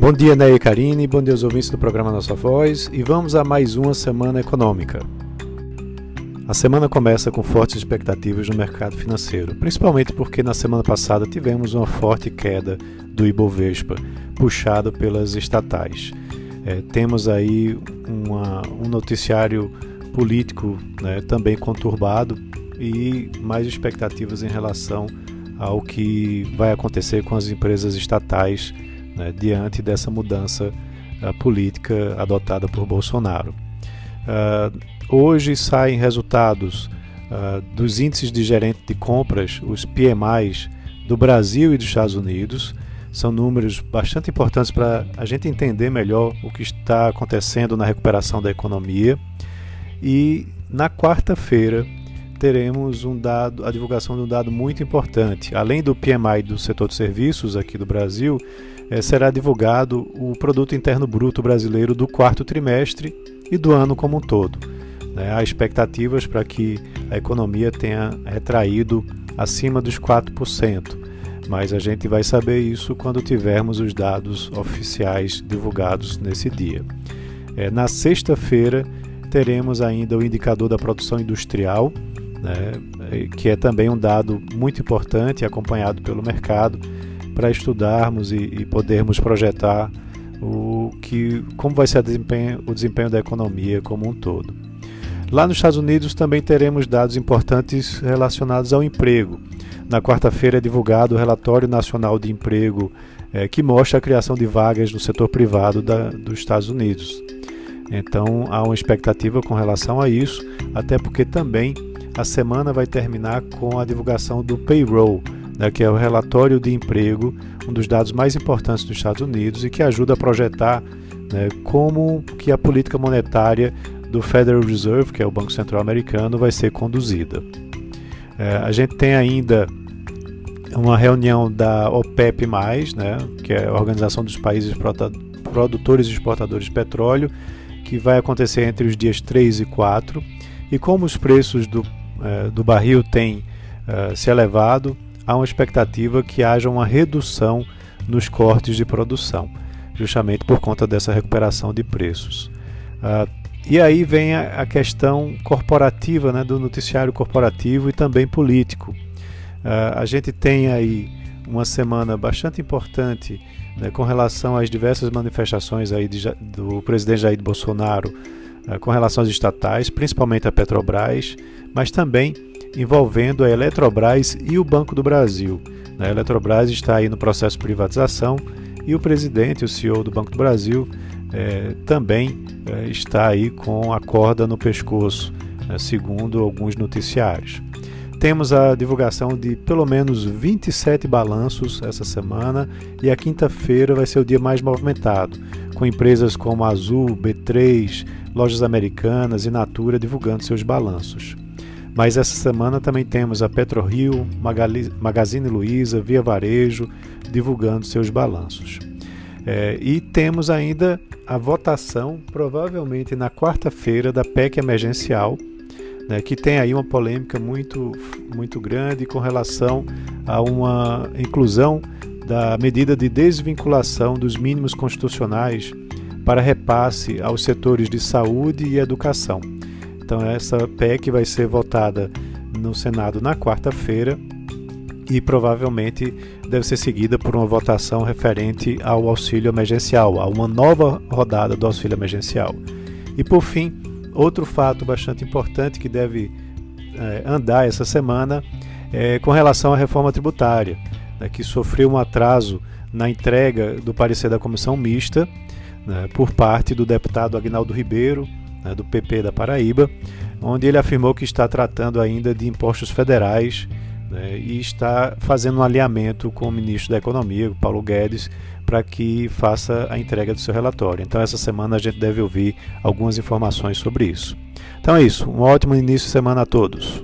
Bom dia, Ney e Karine, bom dia aos ouvintes do programa Nossa Voz e vamos a mais uma semana econômica. A semana começa com fortes expectativas no mercado financeiro, principalmente porque na semana passada tivemos uma forte queda do Ibovespa, puxado pelas estatais. É, temos aí uma, um noticiário político né, também conturbado e mais expectativas em relação ao que vai acontecer com as empresas estatais né, diante dessa mudança uh, política adotada por Bolsonaro. Uh, hoje saem resultados uh, dos índices de gerente de compras, os PMIs do Brasil e dos Estados Unidos. São números bastante importantes para a gente entender melhor o que está acontecendo na recuperação da economia. E na quarta-feira teremos um dado, a divulgação de um dado muito importante. Além do PMI do setor de serviços aqui do Brasil, eh, será divulgado o Produto Interno Bruto brasileiro do quarto trimestre e do ano como um todo. Né? Há expectativas para que a economia tenha retraído acima dos 4%, mas a gente vai saber isso quando tivermos os dados oficiais divulgados nesse dia. É, na sexta-feira, teremos ainda o indicador da produção industrial, né, que é também um dado muito importante acompanhado pelo mercado para estudarmos e, e, podermos projetar o que, como vai ser desempenho, o desempenho da economia como um todo. Lá nos Estados Unidos também teremos dados importantes relacionados ao emprego. Na quarta-feira é divulgado o Relatório Nacional de Emprego, é, que mostra a criação de vagas no setor privado da, dos Estados Unidos. Então há uma expectativa com relação a isso, até porque também a semana vai terminar com a divulgação do payroll, né, que é o relatório de emprego, um dos dados mais importantes dos Estados Unidos e que ajuda a projetar né, como que a política monetária do Federal Reserve, que é o Banco Central Americano, vai ser conduzida. É, a gente tem ainda uma reunião da OPEP+, né, que é a Organização dos Países Produtores e Exportadores de Petróleo, que vai acontecer entre os dias 3 e 4. E como os preços do é, do barril tem é, se elevado, há uma expectativa que haja uma redução nos cortes de produção, justamente por conta dessa recuperação de preços. Ah, e aí vem a, questão corporativa, né, do noticiário corporativo e também político. Ah, a gente tem aí uma semana bastante importante né, com relação às diversas manifestações aí de, do presidente Jair Bolsonaro com relação às estatais, principalmente a Petrobras, mas também envolvendo a Eletrobras e o Banco do Brasil. A Eletrobras está aí no processo de privatização e o presidente, o CEO do Banco do Brasil, é, também é, está aí com a corda no pescoço, né, segundo alguns noticiários. Temos a divulgação de pelo menos 27 balanços essa semana e a quinta-feira vai ser o dia mais movimentado, com empresas como Azul, B3, Lojas Americanas e Natura divulgando seus balanços. Mas essa semana também temos a PetroRio, Magazine Luiza, Via Varejo divulgando seus balanços. É, e temos ainda a votação, provavelmente na quarta-feira, da PEC emergencial, né, que tem aí uma polêmica muito, muito grande com relação a uma inclusão da medida de desvinculação dos mínimos constitucionais para repasse aos setores de saúde e educação. Então, essa PEC vai ser votada no Senado na quarta-feira e provavelmente deve ser seguida por uma votação referente ao auxílio emergencial, a uma nova rodada do auxílio emergencial. E por fim, outro fato bastante importante que deve é, andar essa semana é com relação à reforma tributária, né, que sofreu um atraso na entrega do parecer da comissão mista né, por parte do deputado Agnaldo Ribeiro, né, do PP da Paraíba, onde ele afirmou que está tratando ainda de impostos federais né, e está fazendo um alinhamento com o ministro da Economia, Paulo Guedes, para que faça a entrega do seu relatório. Então, essa semana a gente deve ouvir algumas informações sobre isso. Então é isso. Um ótimo início de semana a todos.